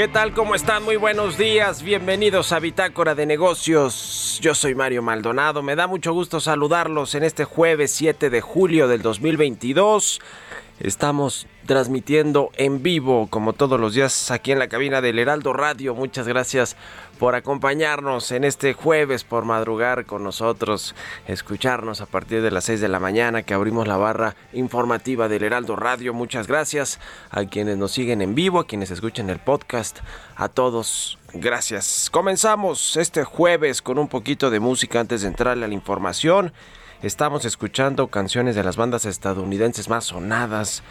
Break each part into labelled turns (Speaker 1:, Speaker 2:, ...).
Speaker 1: ¿Qué tal? ¿Cómo están? Muy buenos días. Bienvenidos a Bitácora de Negocios. Yo soy Mario Maldonado. Me da mucho gusto saludarlos en este jueves 7 de julio del 2022. Estamos transmitiendo en vivo, como todos los días, aquí en la cabina del Heraldo Radio. Muchas gracias por acompañarnos en este jueves, por madrugar con nosotros, escucharnos a partir de las 6 de la mañana que abrimos la barra informativa del Heraldo Radio. Muchas gracias a quienes nos siguen en vivo, a quienes escuchan el podcast, a todos. Gracias. Comenzamos este jueves con un poquito de música antes de entrarle a la información. Estamos escuchando canciones de las bandas estadounidenses más sonadas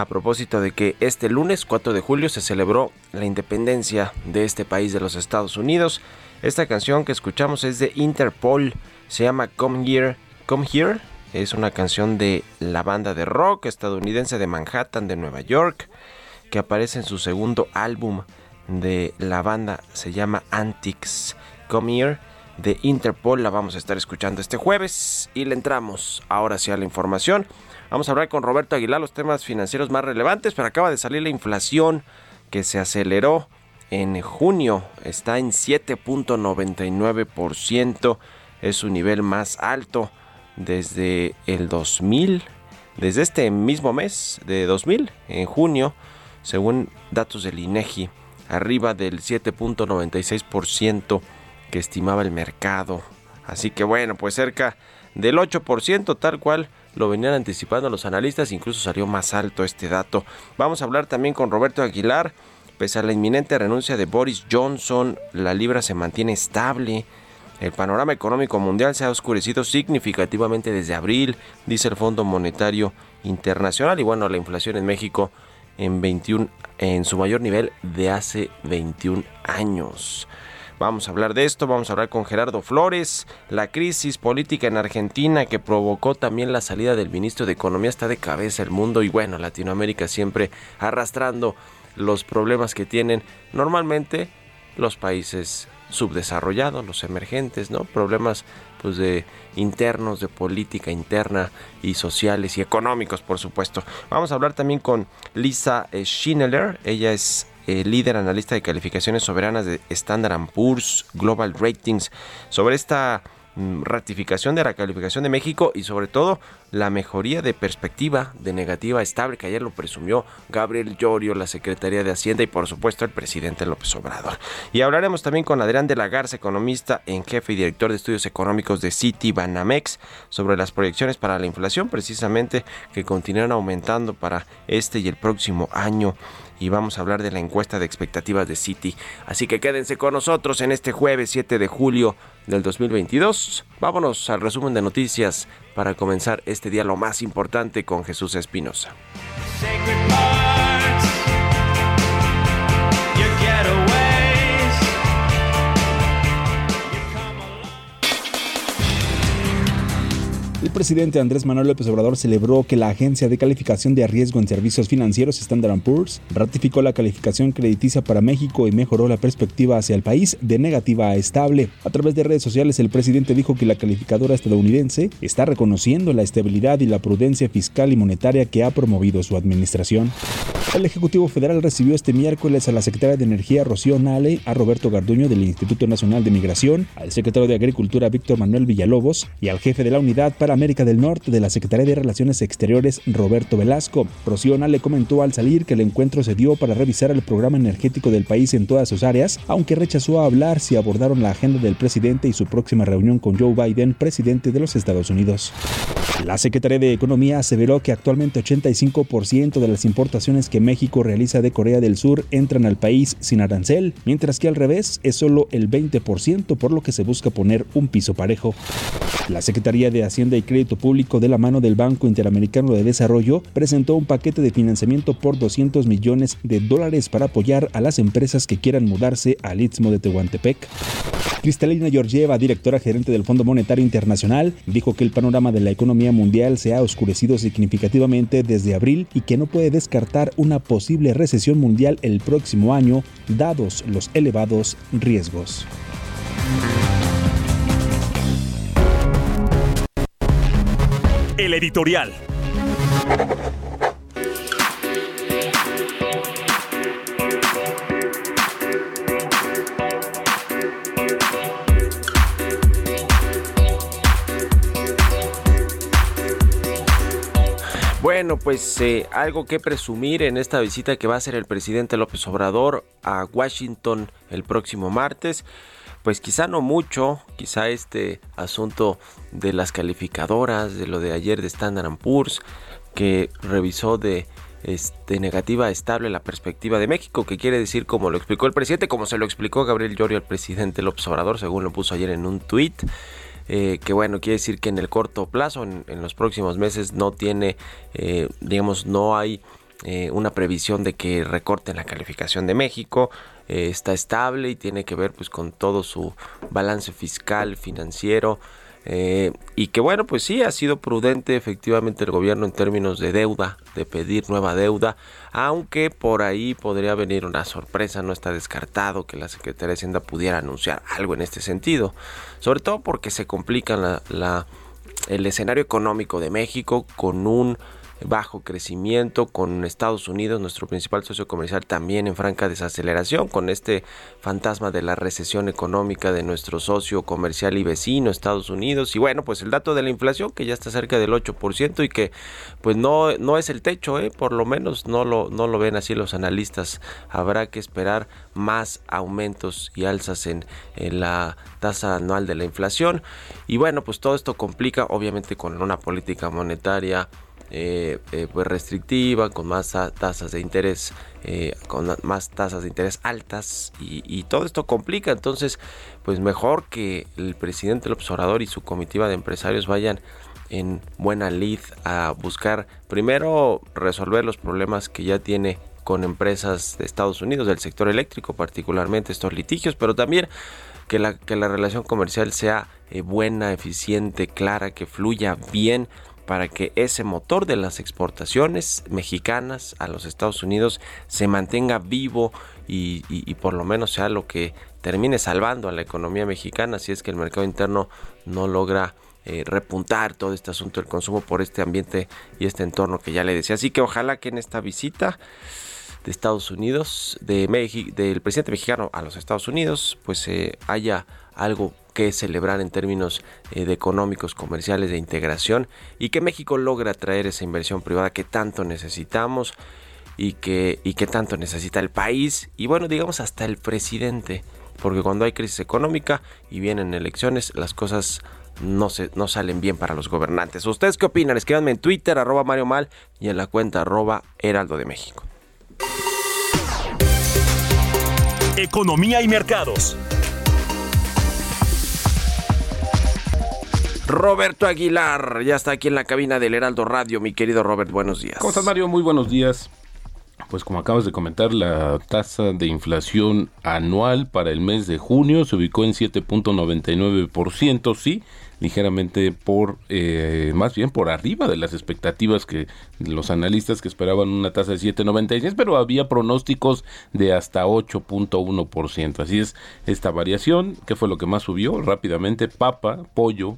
Speaker 1: a propósito de que este lunes 4 de julio se celebró la independencia de este país de los Estados Unidos. Esta canción que escuchamos es de Interpol, se llama Come Here, Come Here. Es una canción de la banda de rock estadounidense de Manhattan, de Nueva York, que aparece en su segundo álbum de la banda, se llama Antics. Come Here de Interpol la vamos a estar escuchando este jueves y le entramos ahora sí a la información. Vamos a hablar con Roberto Aguilar los temas financieros más relevantes, pero acaba de salir la inflación que se aceleró en junio, está en 7.99%, es su nivel más alto desde el 2000, desde este mismo mes de 2000, en junio, según datos del INEGI, arriba del 7.96% que estimaba el mercado. Así que bueno, pues cerca del 8%, tal cual lo venían anticipando los analistas, incluso salió más alto este dato. Vamos a hablar también con Roberto Aguilar. Pese a la inminente renuncia de Boris Johnson, la libra se mantiene estable. El panorama económico mundial se ha oscurecido significativamente desde abril, dice el Fondo Monetario Internacional. Y bueno, la inflación en México en 21 en su mayor nivel de hace 21 años. Vamos a hablar de esto, vamos a hablar con Gerardo Flores, la crisis política en Argentina que provocó también la salida del ministro de Economía está de cabeza el mundo y bueno, Latinoamérica siempre arrastrando los problemas que tienen normalmente los países subdesarrollados, los emergentes, ¿no? Problemas pues de internos, de política interna y sociales y económicos, por supuesto. Vamos a hablar también con Lisa eh, Schindler, ella es eh, líder analista de calificaciones soberanas de Standard Poor's Global Ratings sobre esta mm, ratificación de la calificación de México y sobre todo la mejoría de perspectiva de negativa estable que ayer lo presumió Gabriel Llorio, la Secretaría de Hacienda y por supuesto el presidente López Obrador. Y hablaremos también con Adrián de la Garza, economista en jefe y director de estudios económicos de City Banamex sobre las proyecciones para la inflación precisamente que continúan aumentando para este y el próximo año y vamos a hablar de la encuesta de expectativas de City. Así que quédense con nosotros en este jueves 7 de julio del 2022. Vámonos al resumen de noticias para comenzar este día lo más importante con Jesús Espinosa.
Speaker 2: El presidente Andrés Manuel López Obrador celebró que la agencia de calificación de riesgo en servicios financieros Standard Poor's ratificó la calificación crediticia para México y mejoró la perspectiva hacia el país de negativa a estable. A través de redes sociales el presidente dijo que la calificadora estadounidense está reconociendo la estabilidad y la prudencia fiscal y monetaria que ha promovido su administración. El Ejecutivo Federal recibió este miércoles a la secretaria de Energía Rocío Nale, a Roberto Garduño del Instituto Nacional de Migración, al secretario de Agricultura Víctor Manuel Villalobos y al jefe de la Unidad para América del Norte de la Secretaría de Relaciones Exteriores Roberto Velasco. Rocío Nale comentó al salir que el encuentro se dio para revisar el programa energético del país en todas sus áreas, aunque rechazó hablar si abordaron la agenda del presidente y su próxima reunión con Joe Biden, presidente de los Estados Unidos. La Secretaría de Economía aseveró que actualmente 85% de las importaciones que México realiza de Corea del Sur entran al país sin arancel, mientras que al revés es solo el 20%, por lo que se busca poner un piso parejo. La Secretaría de Hacienda y Crédito Público de la mano del Banco Interamericano de Desarrollo presentó un paquete de financiamiento por 200 millones de dólares para apoyar a las empresas que quieran mudarse al Istmo de Tehuantepec. Cristalina Georgieva, directora gerente del Fondo Monetario Internacional, dijo que el panorama de la economía mundial se ha oscurecido significativamente desde abril y que no puede descartar una posible recesión mundial el próximo año, dados los elevados riesgos.
Speaker 3: El editorial.
Speaker 1: Bueno, pues eh, algo que presumir en esta visita que va a hacer el presidente López Obrador a Washington el próximo martes. Pues quizá no mucho, quizá este asunto de las calificadoras, de lo de ayer de Standard Poor's, que revisó de este, negativa estable la perspectiva de México, que quiere decir, como lo explicó el presidente, como se lo explicó Gabriel Llorio al presidente López Obrador, según lo puso ayer en un tuit, eh, que bueno, quiere decir que en el corto plazo, en, en los próximos meses, no tiene, eh, digamos, no hay eh, una previsión de que recorten la calificación de México. Eh, está estable y tiene que ver pues con todo su balance fiscal, financiero. eh, y que bueno, pues sí, ha sido prudente efectivamente el gobierno en términos de deuda, de pedir nueva deuda, aunque por ahí podría venir una sorpresa, no está descartado que la Secretaría de Hacienda pudiera anunciar algo en este sentido, sobre todo porque se complica la, la- el escenario económico de México con un bajo crecimiento con Estados Unidos, nuestro principal socio comercial, también en franca desaceleración, con este fantasma de la recesión económica de nuestro socio comercial y vecino Estados Unidos. Y bueno, pues el dato de la inflación que ya está cerca del 8% y que pues no, no es el techo, ¿eh? por lo menos no lo, no lo ven así los analistas. Habrá que esperar más aumentos y alzas en, en la tasa anual de la inflación. Y bueno, pues todo esto complica obviamente con una política monetaria eh, eh, pues restrictiva, con más tasas de interés, eh, con más tasas de interés altas y, y todo esto complica. Entonces, pues mejor que el presidente López Obrador y su comitiva de empresarios vayan en buena lid a buscar primero resolver los problemas que ya tiene con empresas de Estados Unidos, del sector eléctrico particularmente, estos litigios, pero también que la, que la relación comercial sea eh, buena, eficiente, clara, que fluya bien para que ese motor de las exportaciones mexicanas a los Estados Unidos se mantenga vivo y, por lo menos sea lo que termine salvando a la economía mexicana si es que el mercado interno no logra eh, repuntar todo este asunto del consumo por este ambiente y este entorno que ya le decía. Así que ojalá que en esta visita de Estados Unidos, de México, del presidente mexicano a los Estados Unidos, pues eh, haya algo que celebrar en términos eh, de económicos, comerciales, de integración y que México logre atraer esa inversión privada que tanto necesitamos y que, y que tanto necesita el país y bueno, digamos hasta el presidente, porque cuando hay crisis económica y vienen elecciones, las cosas no, se, no salen bien para los gobernantes. ¿Ustedes qué opinan? Escríbanme en Twitter, arroba Mario Mal y en la cuenta arroba Heraldo de México.
Speaker 3: Economía y mercados.
Speaker 1: Roberto Aguilar, ya está aquí en la cabina del Heraldo Radio, mi querido Robert, buenos días.
Speaker 4: ¿Cómo estás, Mario? Muy buenos días. Pues como acabas de comentar, la tasa de inflación anual para el mes de junio se ubicó en 7.99%, sí, ligeramente por, eh, más bien por arriba de las expectativas que los analistas que esperaban una tasa de 7.96, pero había pronósticos de hasta 8.1%. Así es, esta variación, ¿qué fue lo que más subió? Rápidamente, papa, pollo,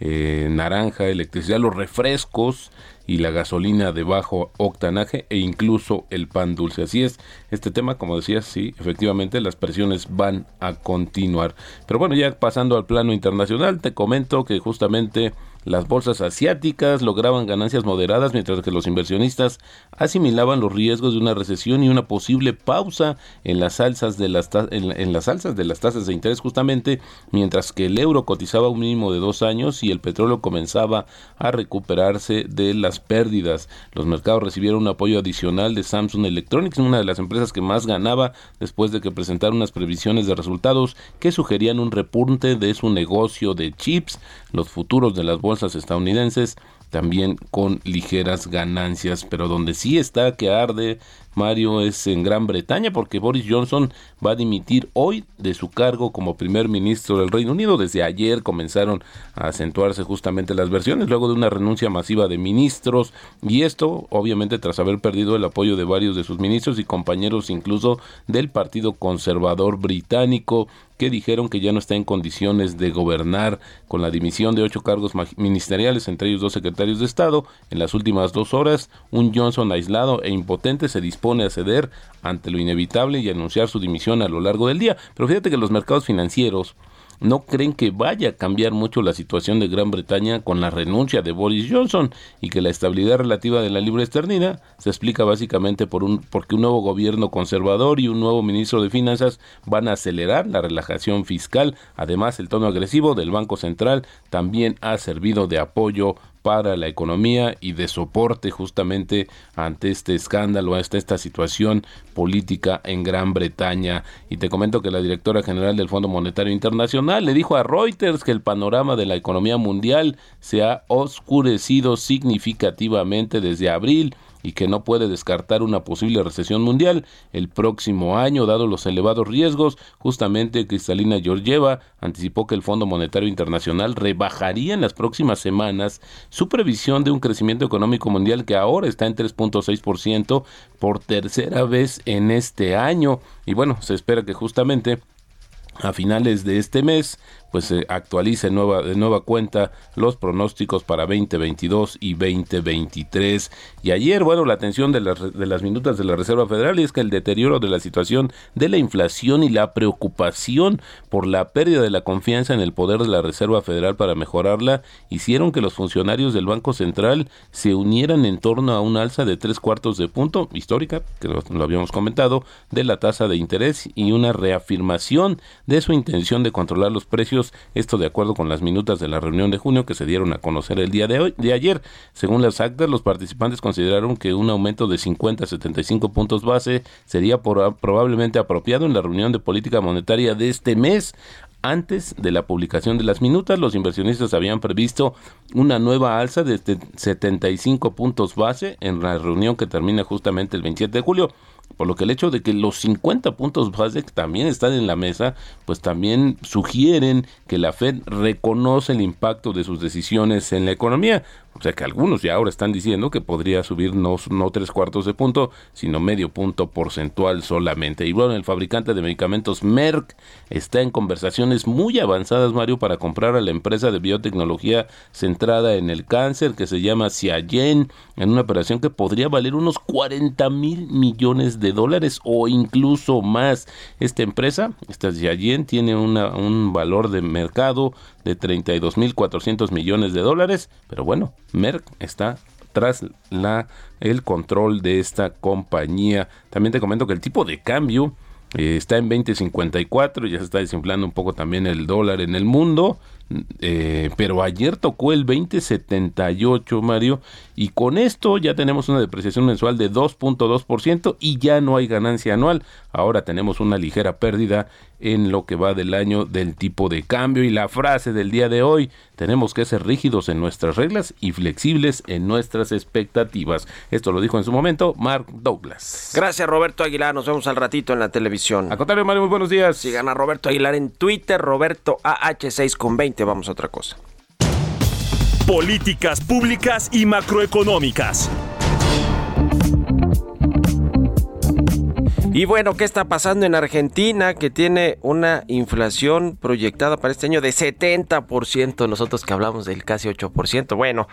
Speaker 4: eh, naranja, electricidad, los refrescos y la gasolina de bajo octanaje e incluso el pan dulce. Así es, este tema, como decías, sí, efectivamente las presiones van a continuar. Pero bueno, ya pasando al plano internacional, te comento que justamente las bolsas asiáticas lograban ganancias moderadas mientras que los inversionistas asimilaban los riesgos de una recesión y una posible pausa en las alzas de las en, las de las tasas de interés justamente mientras que el euro cotizaba un mínimo de dos años y el petróleo comenzaba a recuperarse de las pérdidas. Los mercados recibieron un apoyo adicional de Samsung Electronics, una de las empresas que más ganaba después de que presentara unas previsiones de resultados que sugerían un repunte de su negocio de chips. Los futuros de las bolsas estadounidenses también con ligeras ganancias, pero donde sí está que arde Mario es en Gran Bretaña porque Boris Johnson va a dimitir hoy de su cargo como primer ministro del Reino Unido. Desde ayer comenzaron a acentuarse justamente las versiones luego de una renuncia masiva de ministros y esto obviamente tras haber perdido el apoyo de varios de sus ministros y compañeros incluso del Partido Conservador británico que dijeron que ya no está en condiciones de gobernar con la dimisión de ocho cargos ministeriales, entre ellos dos secretarios de Estado. En las últimas dos horas, un Johnson aislado e impotente se dispone a ceder ante lo inevitable y anunciar su dimisión a lo largo del día. Pero fíjate que los mercados financieros no creen que vaya a cambiar mucho la situación de Gran Bretaña con la renuncia de Boris Johnson y que la estabilidad relativa de la libra esterlina se explica básicamente por un porque un nuevo gobierno conservador y un nuevo ministro de finanzas van a acelerar la relajación fiscal. Además, el tono agresivo del Banco Central también ha servido de apoyo para la economía y de soporte justamente ante este escándalo, ante esta situación política en Gran Bretaña. Y te comento que la directora general del Fondo Monetario Internacional le dijo a Reuters que el panorama de la economía mundial se ha oscurecido significativamente desde abril y que no puede descartar una posible recesión mundial el próximo año, dado los elevados riesgos. Justamente Cristalina Georgieva anticipó que el Fondo Monetario Internacional rebajaría en las próximas semanas su previsión de un crecimiento económico mundial que ahora está en 3.6% por tercera vez en este año. Y bueno, se espera que justamente a finales de este mes pues se actualice de nueva cuenta los pronósticos para 2022 y 2023. Y ayer, bueno, la atención de las, de las minutas de la Reserva Federal es que el deterioro de la situación de la inflación y la preocupación por la pérdida de la confianza en el poder de la Reserva Federal para mejorarla hicieron que los funcionarios del Banco Central se unieran en torno a un alza de tres cuartos de punto histórica, que lo habíamos comentado, de la tasa de interés y una reafirmación de su intención de controlar los precios, esto de acuerdo con las minutas de la reunión de junio que se dieron a conocer el día de hoy, de ayer. Según las actas, los participantes consideraron que un aumento de 50 a 75 puntos base sería por- probablemente apropiado en la reunión de política monetaria de este mes. Antes de la publicación de las minutas, los inversionistas habían previsto una nueva alza de este 75 puntos base en la reunión que termina justamente el 27 de julio. Por lo que el hecho de que los 50 puntos base también están en la mesa, pues también sugieren que la Fed reconoce el impacto de sus decisiones en la economía. O sea que algunos ya ahora están diciendo que podría subir no, no tres cuartos de punto, sino medio punto porcentual solamente. Y bueno, el fabricante de medicamentos Merck está en conversaciones muy avanzadas, Mario, para comprar a la empresa de biotecnología centrada en el cáncer que se llama Ciagen, en una operación que podría valer unos 40 mil millones de dólares o incluso más. Esta empresa, esta Ciagen, tiene una, un valor de mercado de 32.400 millones de dólares, pero bueno, Merck está tras la el control de esta compañía. También te comento que el tipo de cambio eh, está en 20.54, ya se está desinflando un poco también el dólar en el mundo. Eh, pero ayer tocó el 2078, Mario, y con esto ya tenemos una depreciación mensual de 2.2% y ya no hay ganancia anual. Ahora tenemos una ligera pérdida en lo que va del año del tipo de cambio y la frase del día de hoy, tenemos que ser rígidos en nuestras reglas y flexibles en nuestras expectativas. Esto lo dijo en su momento Mark Douglas.
Speaker 1: Gracias Roberto Aguilar, nos vemos al ratito en la televisión.
Speaker 4: A contrario, Mario, muy buenos días.
Speaker 1: Sigan a Roberto Aguilar en Twitter, Roberto AH6 con 20, vamos a otra cosa.
Speaker 3: Políticas públicas y macroeconómicas.
Speaker 1: Y bueno, ¿qué está pasando en Argentina que tiene una inflación proyectada para este año de 70%? Nosotros que hablamos del casi 8%. Bueno,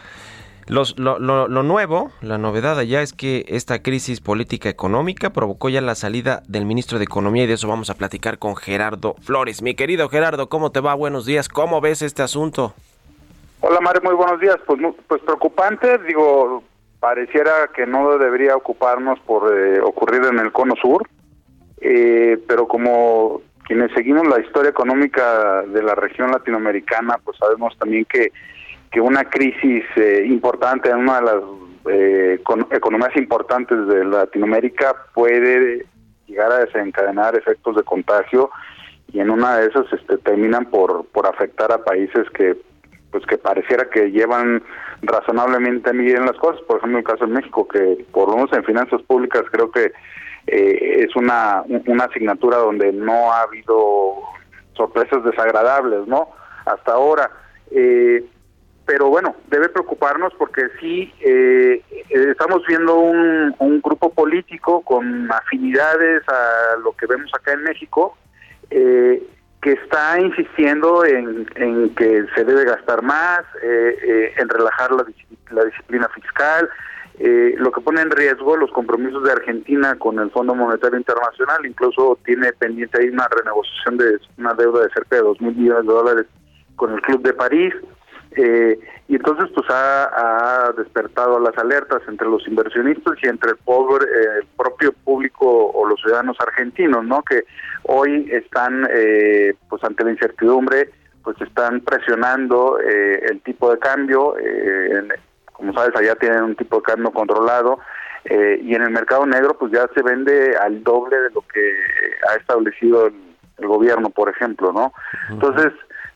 Speaker 1: los- lo, lo- lo nuevo, la novedad allá es que esta crisis política económica provocó ya la salida del ministro de Economía y de eso vamos a platicar con Gerardo Flores. Mi querido Gerardo, ¿cómo te va? Buenos días. ¿Cómo ves este asunto?
Speaker 5: Hola Mario, muy buenos días. Pues, pues preocupante, digo, pareciera que no debería ocuparnos por eh, ocurrir en el cono sur, eh, pero como quienes seguimos la historia económica de la región latinoamericana, pues sabemos también que, que una crisis eh, importante en una de las eh, econ- economías importantes de Latinoamérica puede llegar a desencadenar efectos de contagio y en una de esas este, terminan por, por afectar a países que pues que pareciera que llevan razonablemente bien las cosas, por ejemplo el caso de México, que por lo menos en finanzas públicas creo que eh, es una, una asignatura donde no ha habido sorpresas desagradables, ¿no? Hasta ahora. Eh, pero bueno, debe preocuparnos porque sí eh, eh, estamos viendo un, grupo político con afinidades a lo que vemos acá en México, eh, que está insistiendo en, que se debe gastar más, eh, eh, en relajar la, dis- la disciplina fiscal, lo que pone en riesgo los compromisos de Argentina con el Fondo Monetario Internacional, incluso tiene pendiente ahí una renegociación de una deuda de cerca de dos mil millones de dólares con el Club de París. Eh, y entonces pues ha, ha despertado las alertas entre los inversionistas y entre el pobre, eh, el propio público o los ciudadanos argentinos, ¿no? Que hoy están eh, pues ante la incertidumbre, pues están presionando eh, el tipo de cambio, eh, en- como sabes allá tienen un tipo de cambio controlado eh, y en el mercado negro pues ya se vende al doble de lo que ha establecido el, el gobierno, por ejemplo, ¿no? Entonces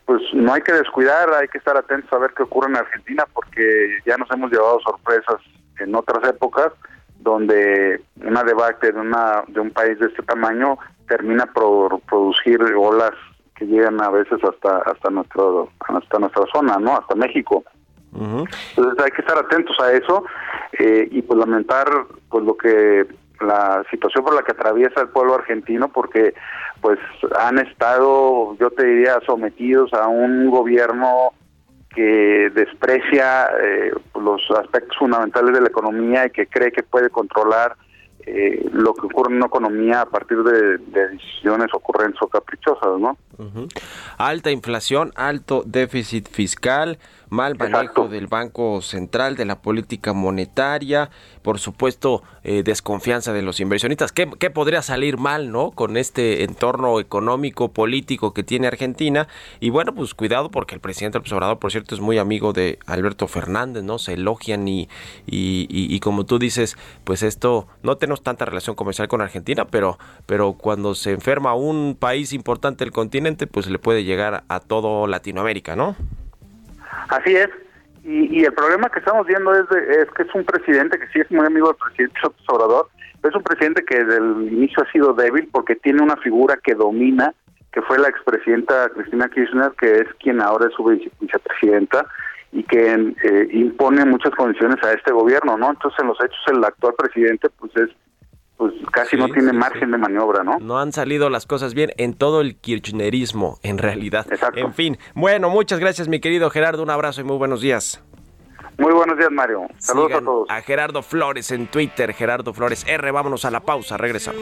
Speaker 5: pues no hay que descuidar, hay que estar atentos a ver qué ocurre en Argentina porque ya nos hemos llevado sorpresas en otras épocas donde una debacle de una de un país de este tamaño termina por producir olas que llegan a veces hasta hasta nuestro hasta nuestra zona, ¿no? Hasta México. Entonces hay que estar atentos a eso eh, y pues lamentar pues lo que la situación por la que atraviesa el pueblo argentino porque pues han estado yo te diría sometidos a un gobierno que desprecia eh, los aspectos fundamentales de la economía y que cree que puede controlar eh, lo que ocurre en una economía a partir de, de decisiones ocurrentes o caprichosas, ¿no?
Speaker 1: Alta inflación, alto déficit fiscal, mal manejo
Speaker 5: Exacto.
Speaker 1: del Banco Central, de la política monetaria, por supuesto, eh, desconfianza de los inversionistas. ¿Qué, qué podría salir mal, no? Con este entorno económico, político que tiene Argentina. Y bueno, pues cuidado porque el presidente López Obrador, por cierto, es muy amigo de Alberto Fernández, ¿no? Se elogian y, y, y- y como tú dices, pues esto, no tenemos tanta relación comercial con Argentina, pero, pero cuando se enferma un país importante del continente, pues le puede llegar a todo Latinoamérica, ¿no?
Speaker 5: Así es. Y, el problema que estamos viendo es, de- es que es un presidente que sí es muy amigo del presidente Obrador,
Speaker 6: Es un presidente que desde el inicio ha sido débil porque tiene una figura que domina, que fue la expresidenta Cristina Kirchner, que es quien ahora es su vice- vicepresidenta y que eh, impone muchas condiciones a este gobierno, ¿no? Entonces, en los hechos, el actual presidente, pues es, pues casi
Speaker 1: Sí,
Speaker 6: no tiene
Speaker 1: sí,
Speaker 6: margen
Speaker 1: sí.
Speaker 6: de maniobra, ¿no?
Speaker 1: No han salido las cosas bien en todo el kirchnerismo, en realidad.
Speaker 6: Exacto.
Speaker 1: En fin, bueno, muchas gracias mi querido Gerardo, un abrazo y muy buenos días.
Speaker 6: Muy buenos días, Mario. Saludos
Speaker 1: Sigan
Speaker 6: a todos.
Speaker 1: a Gerardo Flores en Twitter, Gerardo Flores R, vámonos a la pausa, regresamos.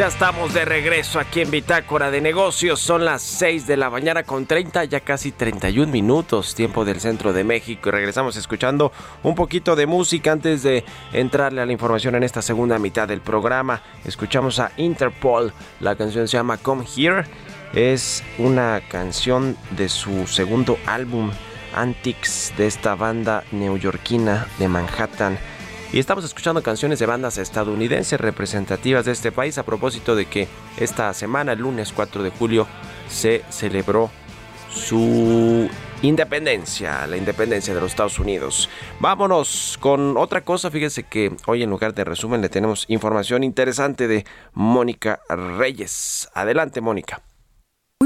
Speaker 1: Ya estamos de regreso aquí en Bitácora de Negocios. Son las 6 de la mañana con 30, ya casi 31 minutos, tiempo del centro de México. Y regresamos escuchando un poquito de música antes de entrarle a la información en esta segunda mitad del programa. Escuchamos a Interpol. La canción se llama Come Here. Es una canción de su segundo álbum, Antics, de esta banda neoyorquina de Manhattan. Y estamos escuchando canciones de bandas estadounidenses representativas de este país a propósito de que esta semana, el lunes 4 de julio, se celebró su independencia, la independencia de los Estados Unidos. Vámonos con otra cosa. Fíjese que hoy en lugar de resumen le tenemos información interesante de Mónica Reyes. Adelante, Mónica.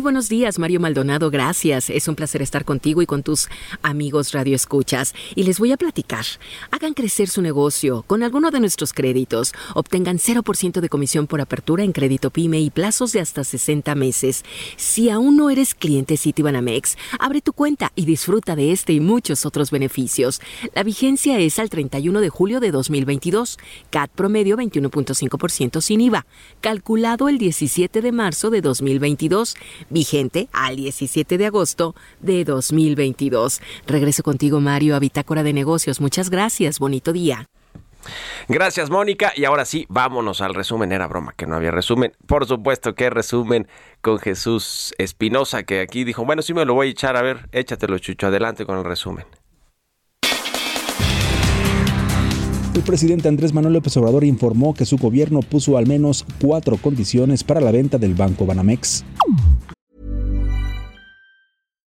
Speaker 7: Buenos días, Mario Maldonado, gracias. Es un placer estar contigo y con tus amigos Radio Escuchas. Y les voy a platicar. Hagan crecer su negocio con alguno de nuestros créditos. Obtengan 0% de comisión por apertura en crédito PYME y plazos de hasta 60 meses. Si aún no eres cliente Citibanamex, abre tu cuenta y disfruta de este y muchos otros beneficios. La vigencia es al 31 de julio de 2022. CAT promedio 21.5% sin IVA. Calculado el 17 de marzo de 2022 vigente al 17 de agosto de 2022. Regreso contigo, Mario, a Bitácora de Negocios. Muchas gracias. Bonito día.
Speaker 1: Gracias, Mónica. Y ahora sí, vámonos al resumen. Era broma que no había resumen. Por supuesto que resumen con Jesús Espinosa, que aquí dijo, bueno, sí me lo voy a echar. A ver, échatelo, Chucho. Adelante con el resumen.
Speaker 2: El presidente Andrés Manuel López Obrador informó que su gobierno puso al menos cuatro condiciones para la venta del Banco Banamex.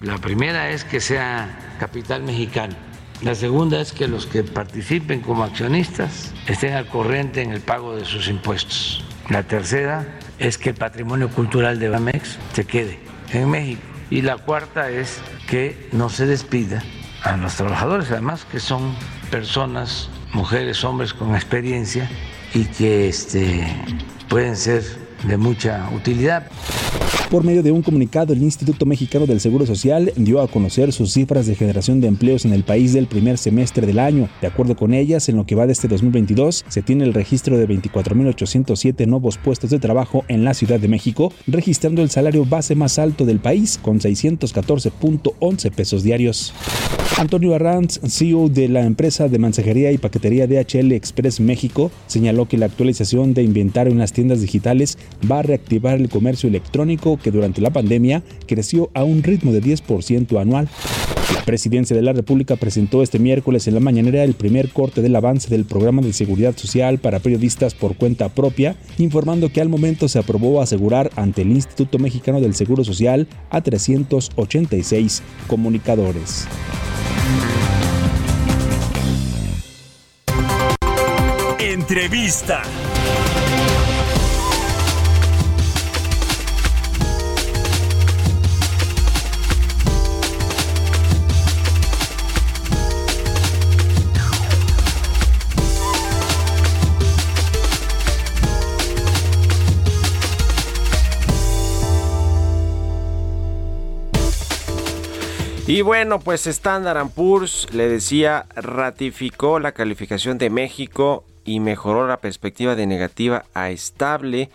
Speaker 8: La primera es que sea capital mexicano. La segunda es que los que participen como accionistas estén al corriente en el pago de sus impuestos. La tercera es que el patrimonio cultural de Bamex se quede en México. Y la cuarta es que no se despida a los trabajadores, además que son personas, mujeres, hombres con experiencia y que este, pueden ser de mucha utilidad.
Speaker 2: Por medio de un comunicado, el Instituto Mexicano del Seguro Social dio a conocer sus cifras de generación de empleos en el país del primer semestre del año. De acuerdo con ellas, en lo que va de este 2022, se tiene el registro de 24.807 nuevos puestos de trabajo en la Ciudad de México, registrando el salario base más alto del país, con 614.11 pesos diarios. Antonio Arranz, CEO de la empresa de mensajería y paquetería DHL Express México, señaló que la actualización de inventario en las tiendas digitales va a reactivar el comercio electrónico que durante la pandemia creció a un ritmo de 10% anual. La presidencia de la República presentó este miércoles en la mañanera el primer corte del avance del programa de seguridad social para periodistas por cuenta propia, informando que al momento se aprobó asegurar ante el Instituto Mexicano del Seguro Social a 386 comunicadores.
Speaker 3: Entrevista.
Speaker 1: Y bueno, pues Standard Poor's, le decía, ratificó la calificación de México y mejoró la perspectiva de negativa a estable.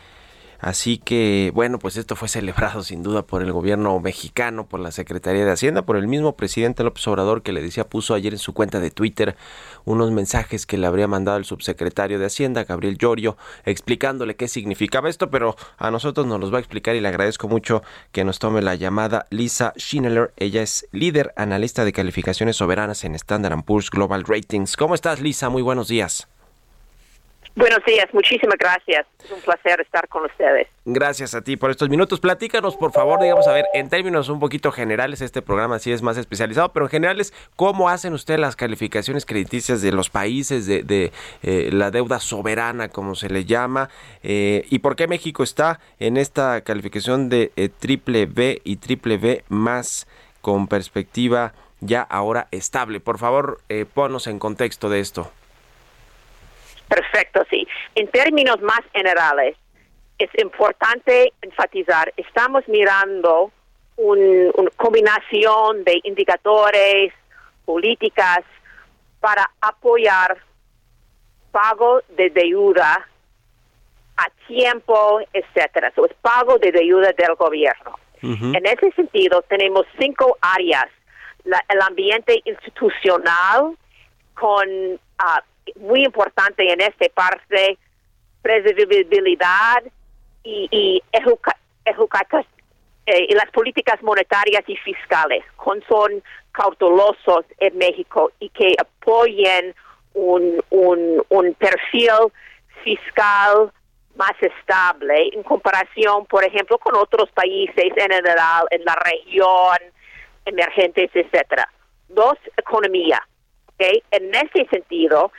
Speaker 1: Así que, bueno, pues esto fue celebrado sin duda por el gobierno mexicano, por la Secretaría de Hacienda, por el mismo presidente López Obrador que le decía, puso ayer en su cuenta de Twitter unos mensajes que le habría mandado el subsecretario de Hacienda, Gabriel Llorio, explicándole qué significaba esto, pero a nosotros nos los va a explicar y le agradezco mucho que nos tome la llamada Lisa Schindler. Ella es líder analista de calificaciones soberanas en Standard Poor's Global Ratings. ¿Cómo estás, Lisa? Muy buenos días.
Speaker 9: Buenos días, muchísimas gracias. Es un placer estar con ustedes.
Speaker 1: Gracias a ti por estos minutos. Platícanos, por favor, digamos, a ver, en términos un poquito generales, este programa sí es más especializado, pero en generales, ¿cómo hacen ustedes las calificaciones crediticias de los países, de, de eh, la deuda soberana, como se le llama? Eh, ¿Y por qué México está en esta calificación de eh, triple B y triple B más con perspectiva ya ahora estable? Por favor, eh, ponnos en contexto de esto.
Speaker 9: Perfecto, sí. En términos más generales, es importante enfatizar, estamos mirando un- una combinación de indicadores, políticas para apoyar pago de deuda a tiempo, etcétera. So, es pago de deuda del gobierno. En ese sentido, tenemos cinco áreas. La- el ambiente institucional, con ah, muy importante en esta parte, previsibilidad y, y eh, y las políticas monetarias y fiscales, con son cautelosos en México y que apoyen un, un, un perfil fiscal más estable en comparación, por ejemplo, con otros países en general, en la región, emergentes, etcétera. Dos, economía. En ese sentido,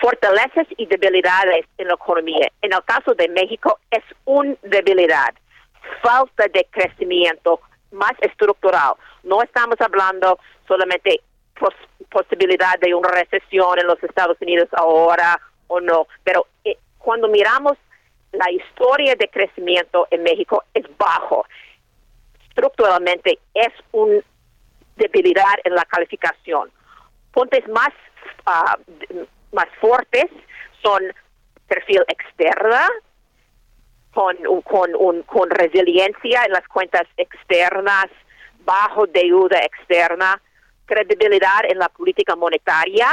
Speaker 9: fortalezas y debilidades en la economía. En el caso de México, es una debilidad, falta de crecimiento más estructural. No estamos hablando solamente pos- posibilidad de una recesión en los Estados Unidos ahora o no, pero eh, cuando miramos la historia de crecimiento en México es bajo. Estructuralmente es una debilidad en la calificación. Puntos más, d- más fuertes son perfil externa, con, con, un- con resiliencia en las cuentas externas, bajo deuda externa, credibilidad en la política monetaria,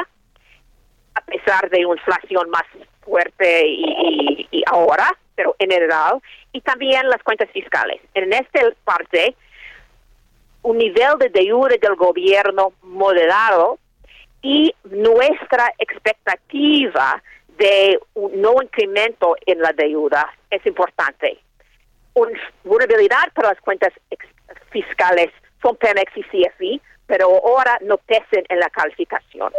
Speaker 9: a pesar de una inflación más fuerte y, y- y ahora, pero en general, y también las cuentas fiscales. En esta parte, un nivel de deuda del gobierno moderado y nuestra expectativa de un no incremento en la deuda es importante. Un- vulnerabilidad para las cuentas fiscales son Pemex y CFE, pero ahora no pesan en la calificación.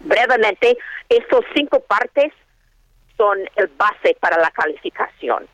Speaker 9: Brevemente, estos cinco partes son el base para la calificación.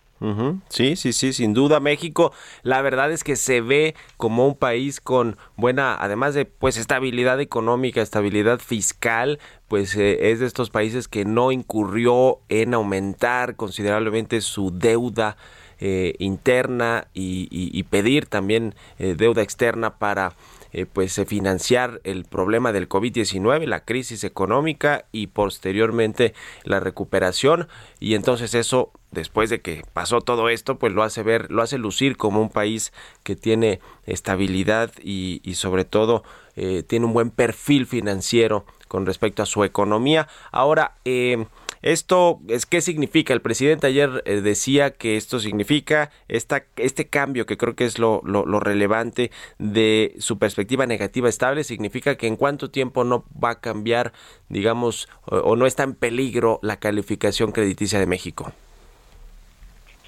Speaker 1: Sí, sí, sí, sin duda México, la verdad es que se ve como un país con buena, además de pues estabilidad económica, estabilidad fiscal, pues eh, es de estos países que no incurrió en aumentar considerablemente su deuda eh, interna y, y- y pedir también eh, deuda externa para eh, pues eh, financiar el problema del COVID-19, la crisis económica y posteriormente la recuperación. Y entonces eso después de que pasó todo esto pues lo hace ver, lo hace lucir como un país que tiene estabilidad y, y sobre todo eh, tiene un buen perfil financiero con respecto a su economía. Ahora, eh, esto es qué significa. El presidente ayer eh, decía que esto significa esta, este cambio que creo que es lo, lo, lo relevante de su perspectiva negativa estable. Significa que en cuánto tiempo no va a cambiar, digamos, o, o no está en peligro la calificación crediticia de México.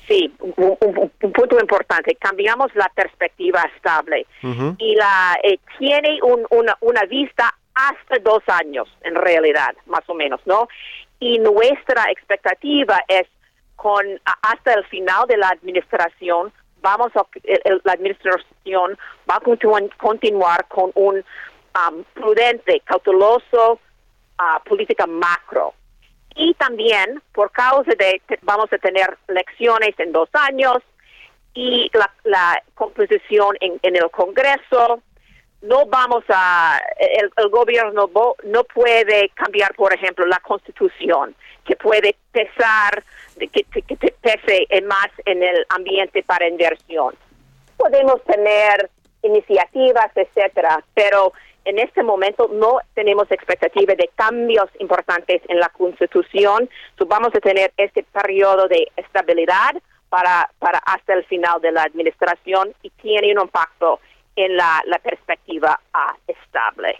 Speaker 9: Sí, un, un- un punto importante. Cambiamos la perspectiva estable y la eh, tiene un- una, una vista hasta dos años, en realidad, más o menos, ¿no? Y nuestra expectativa es con hasta el final de la administración vamos a el- la administración va a continu- continuar con un um, prudente, cauteloso ah, política macro y también por causa de vamos a tener elecciones en dos años y la, la composición en el Congreso, no vamos a, el, gobierno no puede cambiar, por ejemplo, la constitución, que puede pesar, que, que, que pese más en el ambiente para inversión. Podemos tener iniciativas, etcétera, pero en este momento no tenemos expectativa de cambios importantes en la Constitución. So, vamos a tener este periodo de estabilidad para, para hasta el final de la administración y tiene un impacto en la, la perspectiva ah, estable.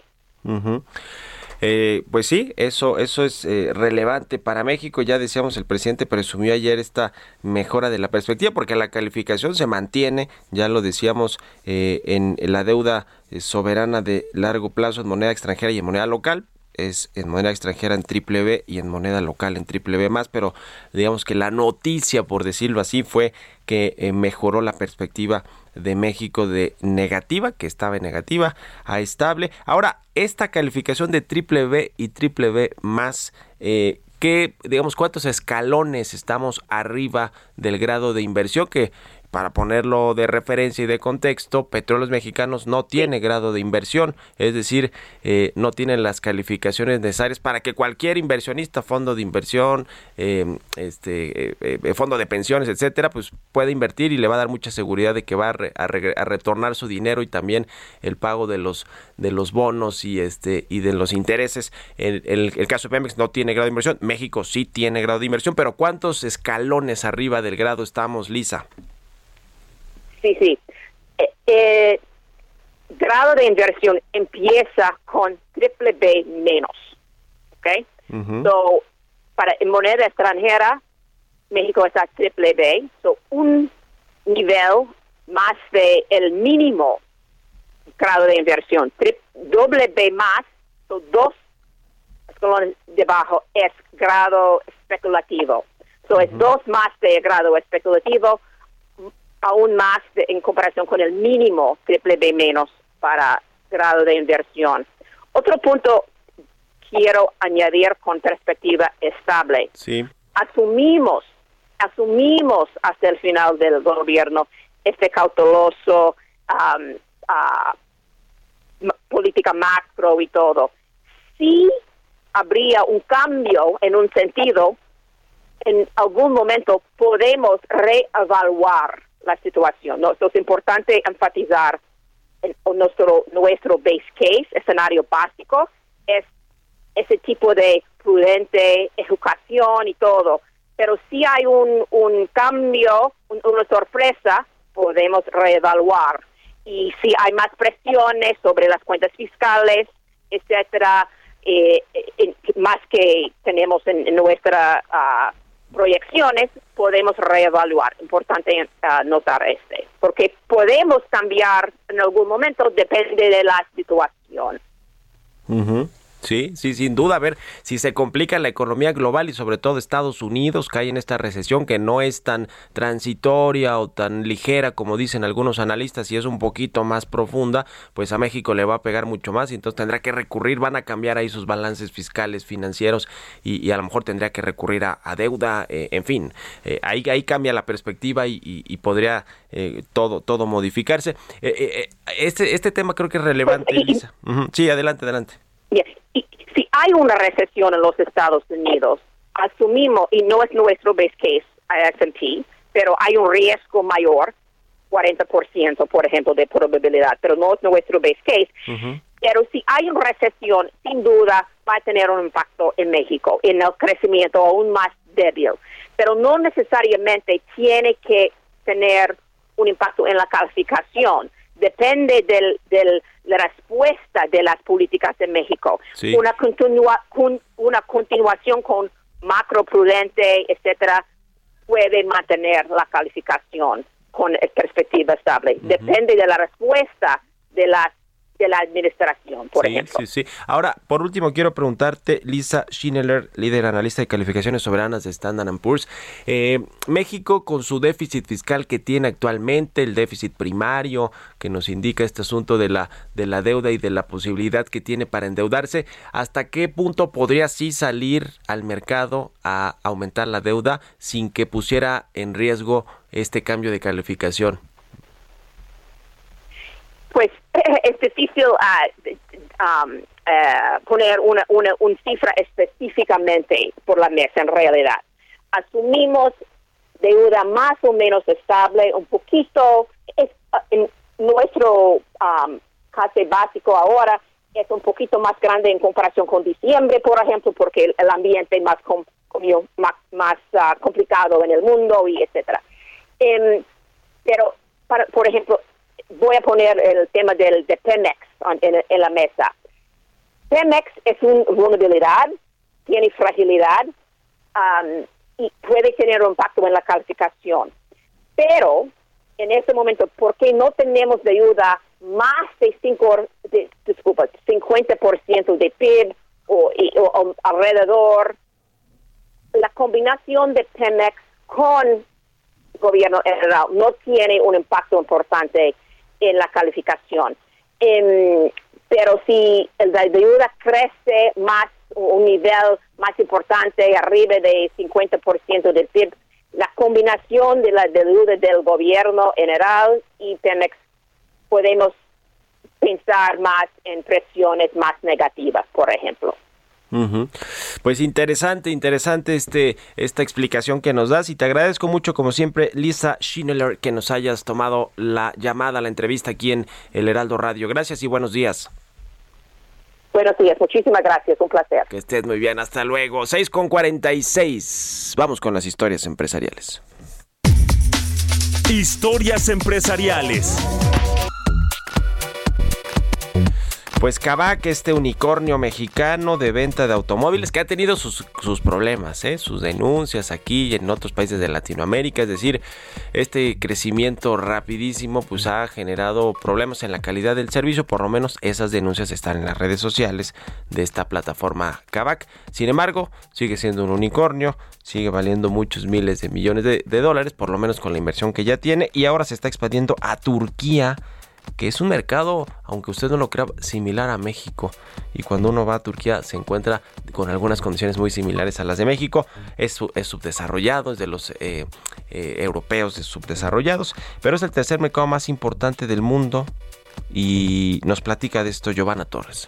Speaker 1: Eh, pues sí, eso, eso es eh, relevante para México. Ya decíamos, el presidente presumió ayer esta mejora de la perspectiva porque la calificación se mantiene, ya lo decíamos, eh, en, en la deuda eh, soberana de largo plazo en moneda extranjera y en moneda local. Es en moneda extranjera en triple B y en moneda local en triple B más, pero digamos que la noticia, por decirlo así, fue que eh, mejoró la perspectiva de México de negativa, que estaba en negativa, a estable. Ahora, esta calificación de triple B y triple B más, eh, ¿qué, digamos, cuántos escalones estamos arriba del grado de inversión que para ponerlo de referencia y de contexto, Petróleos Mexicanos no tiene grado de inversión, es decir, eh, no tienen las calificaciones necesarias para que cualquier inversionista, fondo de inversión, eh, este, eh, eh, fondo de pensiones, etcétera, pues pueda invertir y le va a dar mucha seguridad de que va a, retornar su dinero y también el pago de los de los bonos y este y de los intereses. El- el caso de Pemex no tiene grado de inversión, México sí tiene grado de inversión, pero ¿cuántos escalones arriba del grado estamos, Lisa?
Speaker 9: Sí, sí. Eh, eh, grado de inversión empieza con triple B menos. ¿Ok? So, para en moneda extranjera, México está triple B. So, un nivel más de el mínimo grado de inversión. Tri- doble B más, so, dos escalones debajo es grado especulativo. So, es dos más de grado especulativo, aún más de- en comparación con el mínimo triple B menos para grado de inversión. Otro punto quiero añadir con perspectiva estable.
Speaker 1: Sí.
Speaker 9: Asumimos, asumimos hasta el final del gobierno este cauteloso ah, ma- política macro y todo. Si habría un cambio en un sentido, en algún momento podemos reevaluar la situación. ¿no? Es importante enfatizar. en- en nuestro, nuestro base case, escenario básico, es ese tipo de prudente educación y todo. Pero si hay un, un cambio, un- una sorpresa, podemos reevaluar. Y si hay más presiones sobre las cuentas fiscales, etcétera, eh, más que tenemos en, en nuestras ah, proyecciones, podemos reevaluar. Importante ah, notar este, porque podemos cambiar en algún momento, depende de la situación.
Speaker 1: Ujú. Sí, sí, sin duda. A ver, si se complica la economía global y sobre todo Estados Unidos cae en esta recesión que no es tan transitoria o tan ligera como dicen algunos analistas y es un poquito más profunda, pues a México le va a pegar mucho más y entonces tendrá que recurrir, van a cambiar ahí sus balances fiscales, financieros y, y a lo mejor tendría que recurrir a, a deuda, eh, en fin, eh, ahí, ahí cambia la perspectiva y, y- y podría eh, todo, todo modificarse. Eh, este, este tema creo que es relevante,
Speaker 9: Pues, y-
Speaker 1: Lisa. Ujú. Sí, adelante, adelante.
Speaker 9: Yeah. Y si hay una recesión en los Estados Unidos, asumimos, y no es nuestro base case a S&P, pero hay un riesgo mayor, 40%, por ejemplo, de probabilidad, pero no es nuestro base case. pero si hay una recesión, sin duda va a tener un impacto en México, en el crecimiento aún más débil. Pero no necesariamente tiene que tener un impacto en la calificación. Depende de del, la respuesta de las políticas de México.
Speaker 1: Sí.
Speaker 9: Una, continua, con- una continuación con macro prudente, etcétera, puede mantener la calificación con perspectiva estable. Depende de la respuesta de la, de la administración, por
Speaker 1: sí,
Speaker 9: ejemplo.
Speaker 1: sí, sí. Ahora, por último, quiero preguntarte, Lisa Schindler, líder analista de calificaciones soberanas de Standard Poor's. Eh, México, con su déficit fiscal que tiene actualmente, el déficit primario, que nos indica este asunto de la, de la deuda y de la posibilidad que tiene para endeudarse, ¿hasta qué punto podría sí salir al mercado a aumentar la deuda sin que pusiera en riesgo este cambio de calificación?
Speaker 9: Pues es difícil ah, um, eh, poner una, una, una cifra específicamente por la mesa en realidad. Asumimos deuda más o menos estable, un poquito, es, ah, en nuestro um, case básico ahora es un poquito más grande en comparación con diciembre, por ejemplo, porque el, ambiente más, com- más, más ah, complicado en el mundo y etcétera. Em, pero, para, por ejemplo, voy a poner el tema del de Pemex en, en la mesa. Pemex es una vulnerabilidad, tiene fragilidad um, y puede tener un impacto en la calificación. Pero en este momento, porque no tenemos deuda más de, cinco, de disculpa, 50% de PIB o, o- alrededor, la combinación de Pemex con gobierno federal no tiene un impacto importante en la calificación. Em, pero si la deuda crece más, un nivel más importante, arriba de 50% del PIB, la combinación de la deuda del gobierno general y Pemex podemos pensar más en presiones más negativas, por ejemplo.
Speaker 1: Ujú. Pues interesante, interesante este, esta explicación que nos das y te agradezco mucho como siempre Lisa Schindler que nos hayas tomado la llamada, la entrevista aquí en el Heraldo Radio. Gracias y buenos días.
Speaker 9: Buenos días, muchísimas gracias, un placer.
Speaker 1: Que estés muy bien, hasta luego. 6 con 46. Vamos con las historias empresariales.
Speaker 3: Historias empresariales.
Speaker 1: Pues Kavak, este unicornio mexicano de venta de automóviles que ha tenido sus, problemas, ¿eh? sus denuncias aquí y en otros países de Latinoamérica, es decir, este crecimiento rapidísimo pues ha generado problemas en la calidad del servicio, por lo menos esas denuncias están en las redes sociales de esta plataforma Kavak. Sin embargo, sigue siendo un unicornio, sigue valiendo muchos miles de millones de dólares, por lo menos con la inversión que ya tiene y ahora se está expandiendo a Turquía que es un mercado, aunque usted no lo crea, similar a México. Y cuando uno va a Turquía se encuentra con algunas condiciones muy similares a las de México. Es, su- es subdesarrollado, es de los eh, eh, europeos de subdesarrollados, pero es el tercer mercado más importante del mundo. Y nos platica de esto Giovanna Torres.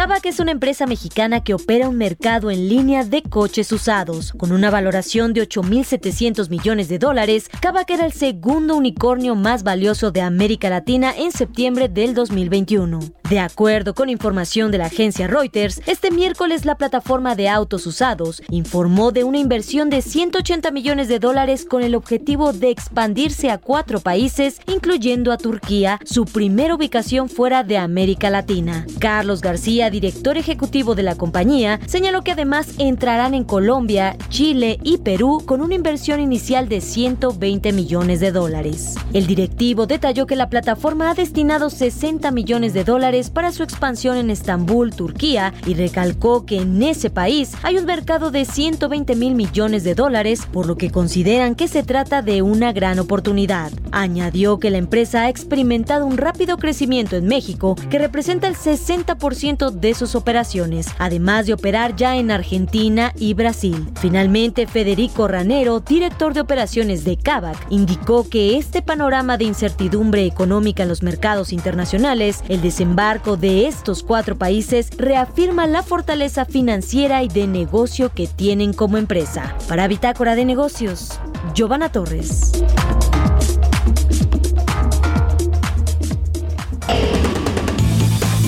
Speaker 10: Kavak es una empresa mexicana que opera un mercado en línea de coches usados. Con una valoración de 8.700 millones de dólares, Kavak era el segundo unicornio más valioso de América Latina en septiembre del 2021. De acuerdo con información de la agencia Reuters, este miércoles la plataforma de autos usados informó de una inversión de 180 millones de dólares con el objetivo de expandirse a cuatro países, incluyendo a Turquía, su primera ubicación fuera de América Latina. Carlos García, director ejecutivo de la compañía, señaló que además entrarán en Colombia, Chile y Perú con una inversión inicial de 120 millones de dólares. El directivo detalló que la plataforma ha destinado 60 millones de dólares para su expansión en Estambul, Turquía, y recalcó que en ese país hay un mercado de 120 mil millones de dólares, por lo que consideran que se trata de una gran oportunidad. Añadió que la empresa ha experimentado un rápido crecimiento en México que representa el 60% de sus operaciones, además de operar ya en Argentina y Brasil. Finalmente, Federico Ranero, director de operaciones de Kavak, indicó que este panorama de incertidumbre económica en los mercados internacionales, el desembarco marco de estos cuatro países reafirma la fortaleza financiera y de negocio que tienen como empresa. Para Bitácora de Negocios, Giovanna Torres.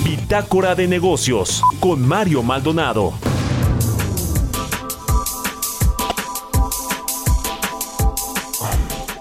Speaker 3: Bitácora de Negocios con Mario Maldonado.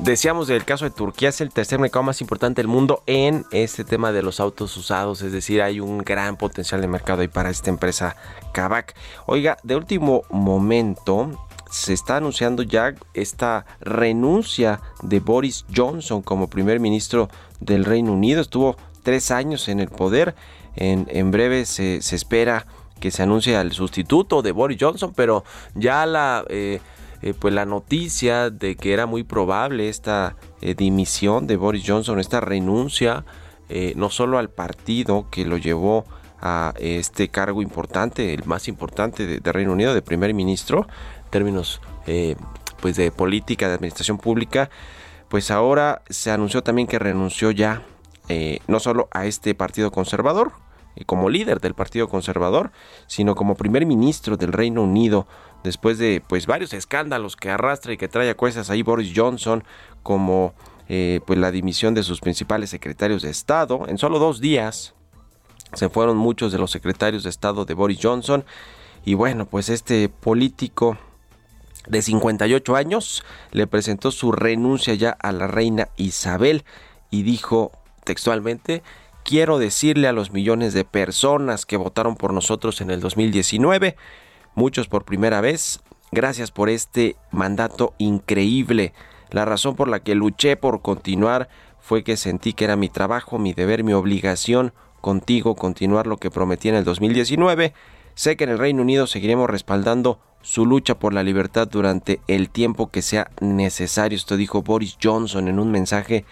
Speaker 1: Decíamos del caso de Turquía, es el tercer mercado más importante del mundo en este tema de los autos usados, es decir, hay un gran potencial de mercado ahí para esta empresa Kavak. Oiga, de último momento, se está anunciando ya esta renuncia de Boris Johnson como primer ministro del Reino Unido. Estuvo tres años en el poder. En, en breve se, se espera que se anuncie al sustituto de Boris Johnson, pero ya la... eh, eh, pues la noticia de que era muy probable esta eh, dimisión de Boris Johnson, esta renuncia, eh, no solo al partido que lo llevó a este cargo importante, el más importante de, Reino Unido, de primer ministro, en términos pues de política, de administración pública, pues ahora se anunció también que renunció ya no solo a este partido conservador, como líder del Partido Conservador, sino como primer ministro del Reino Unido después de pues varios escándalos que arrastra y que trae a cuestas ahí Boris Johnson como eh, pues la dimisión de sus principales secretarios de Estado. En solo dos días se fueron muchos de los secretarios de Estado de Boris Johnson. Y bueno pues este político de 58 años le presentó su renuncia ya a la reina Isabel y dijo textualmente quiero decirle a los millones de personas que votaron por nosotros en el 2019 muchos por primera vez. Gracias por este mandato increíble. La razón por la que luché por continuar fue que sentí que era mi trabajo, mi deber, mi obligación contigo continuar lo que prometí en el 2019. Sé que en el Reino Unido seguiremos respaldando su lucha por la libertad durante el tiempo que sea necesario. Esto dijo Boris Johnson en un mensaje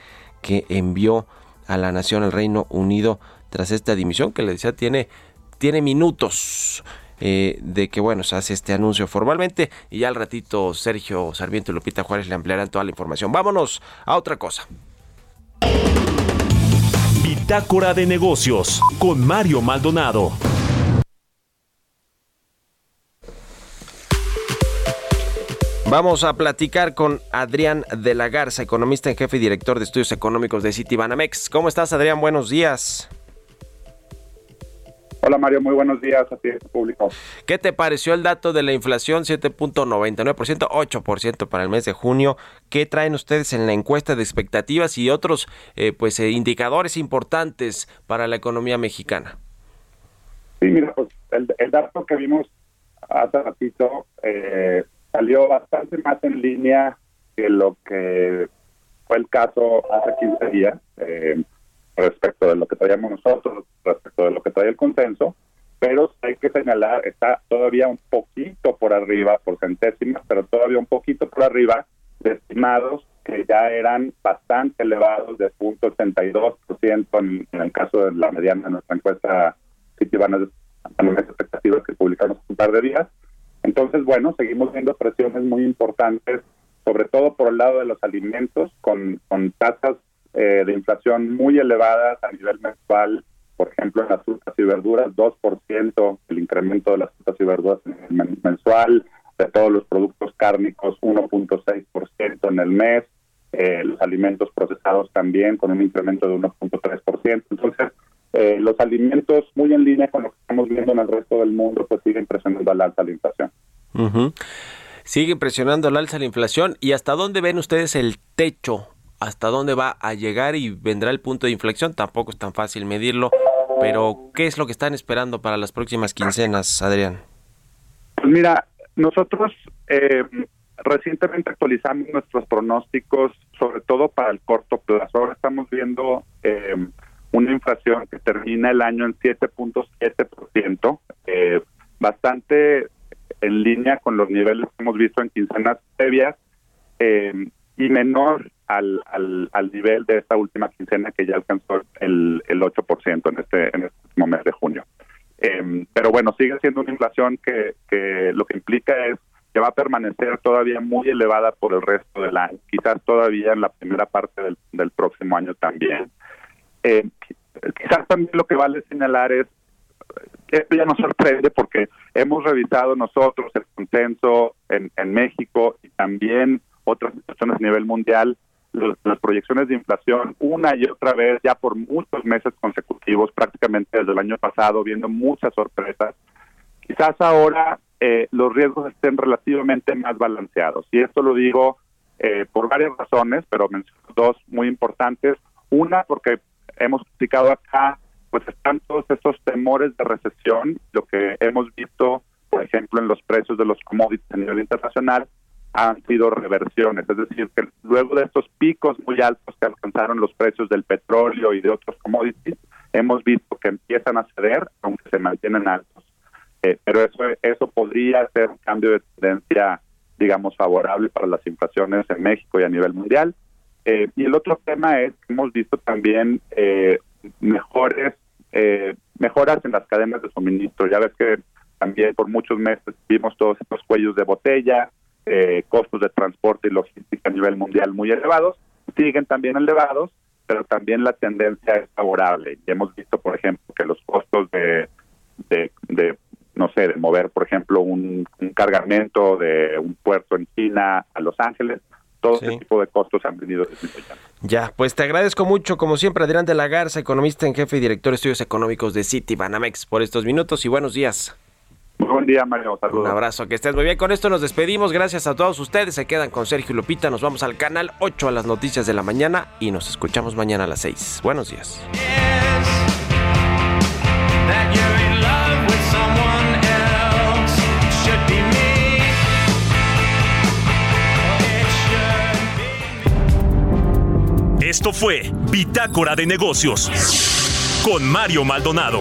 Speaker 1: que envió a la nación, al Reino Unido, tras esta dimisión que le decía tiene, tiene minutos eh, de que bueno se hace este anuncio formalmente y ya al ratito Sergio Sarmiento y Lupita Juárez le ampliarán toda la información. Vámonos a otra cosa.
Speaker 3: Bitácora de Negocios con Mario Maldonado.
Speaker 1: Vamos a platicar con Adrián de la Garza, economista en jefe y director de estudios económicos de Citibanamex. ¿Cómo estás, Adrián? Buenos días.
Speaker 5: Hola Mario, muy buenos días a ti, público.
Speaker 1: ¿Qué te pareció el dato de la inflación 7.99%, 8% para el mes de junio? ¿Qué traen ustedes en la encuesta de expectativas y otros eh, pues eh, indicadores importantes para la economía mexicana?
Speaker 5: Sí, mira, pues el, el dato que vimos hace ratito eh, salió bastante más en línea que lo que fue el caso hace 15 días. Respecto de lo que traíamos nosotros, respecto de lo que trae el consenso, pero hay que señalar, está todavía un poquito por arriba, por centésimas, pero todavía un poquito por arriba de estimados que ya eran bastante elevados, de 0.82% en, en el caso de la mediana de nuestra encuesta Citibanamex expectativas que publicamos un par de días. Entonces, bueno, seguimos viendo presiones muy importantes, sobre todo por el lado de los alimentos, con, con tasas eh, de inflación muy elevadas a nivel mensual, por ejemplo, en las frutas y verduras, 2% el incremento de las frutas y verduras men mensual, de todos los productos cárnicos, 1.6% en el mes, eh, los alimentos procesados también con un incremento de 1.3%. Entonces, eh, los alimentos muy en línea con lo que estamos viendo en el resto del mundo, pues siguen presionando al alza la inflación.
Speaker 1: Uh. Sigue presionando al alza la inflación. ¿Y hasta dónde ven ustedes el techo hasta dónde va a llegar y vendrá el punto de inflexión. Tampoco es tan fácil medirlo, pero ¿qué es lo que están esperando para las próximas quincenas, Adrián?
Speaker 5: Pues mira, nosotros eh, recientemente actualizamos nuestros pronósticos, sobre todo para el corto plazo. Ahora estamos viendo eh, una inflación que termina el año en 7.7%, eh, bastante en línea con los niveles que hemos visto en quincenas previas eh, y menor al, al, al, nivel de esta última quincena que ya alcanzó el, el 8% en este, en este último mes de junio. Eh, pero bueno, sigue siendo una inflación que, que lo que implica es que va a permanecer todavía muy elevada por el resto del año, quizás todavía en la primera parte del, del próximo año también. Eh, quizás también lo que vale señalar es esto ya nos sorprende porque hemos revisado nosotros el consenso en, en México y también otras situaciones a nivel mundial las proyecciones de inflación una y otra vez ya por muchos meses consecutivos, prácticamente desde el año pasado, viendo muchas sorpresas. Quizás ahora eh, los riesgos estén relativamente más balanceados. Y esto lo digo eh, por varias razones, pero menciono dos muy importantes. Una, porque hemos explicado acá, pues están todos estos temores de recesión, lo que hemos visto, por ejemplo, en los precios de los commodities a nivel internacional, han sido reversiones, es decir, que luego de estos picos muy altos que alcanzaron los precios del petróleo y de otros commodities, hemos visto que empiezan a ceder, aunque se mantienen altos. Eh, pero eso eso podría ser un cambio de tendencia, digamos, favorable para las inflaciones en México y a nivel mundial. Eh, y el otro tema es que hemos visto también eh, mejores eh, mejoras en las cadenas de suministro. Ya ves que también por muchos meses vimos todos estos cuellos de botella, eh, costos de transporte y logística a nivel mundial muy elevados, siguen también elevados, pero también la tendencia es favorable. Y hemos visto, por ejemplo, que los costos de, de, de, no sé, de mover, por ejemplo, un, un cargamento de un puerto en China a Los Ángeles, todo ese tipo de costos han venido disminuyendo.
Speaker 1: Ya, pues te agradezco mucho, como siempre, Adrián de la Garza, economista en jefe y director de estudios económicos de City Banamex, por estos minutos y buenos días.
Speaker 5: Buen día, Mario. Saludos.
Speaker 1: Un abrazo, que estés muy bien. Con esto nos despedimos. Gracias a todos ustedes. Se quedan con Sergio y Lupita. Nos vamos al canal 8 a las noticias de la mañana y nos escuchamos mañana a las 6. Buenos días.
Speaker 3: Esto fue Bitácora de Negocios con Mario Maldonado.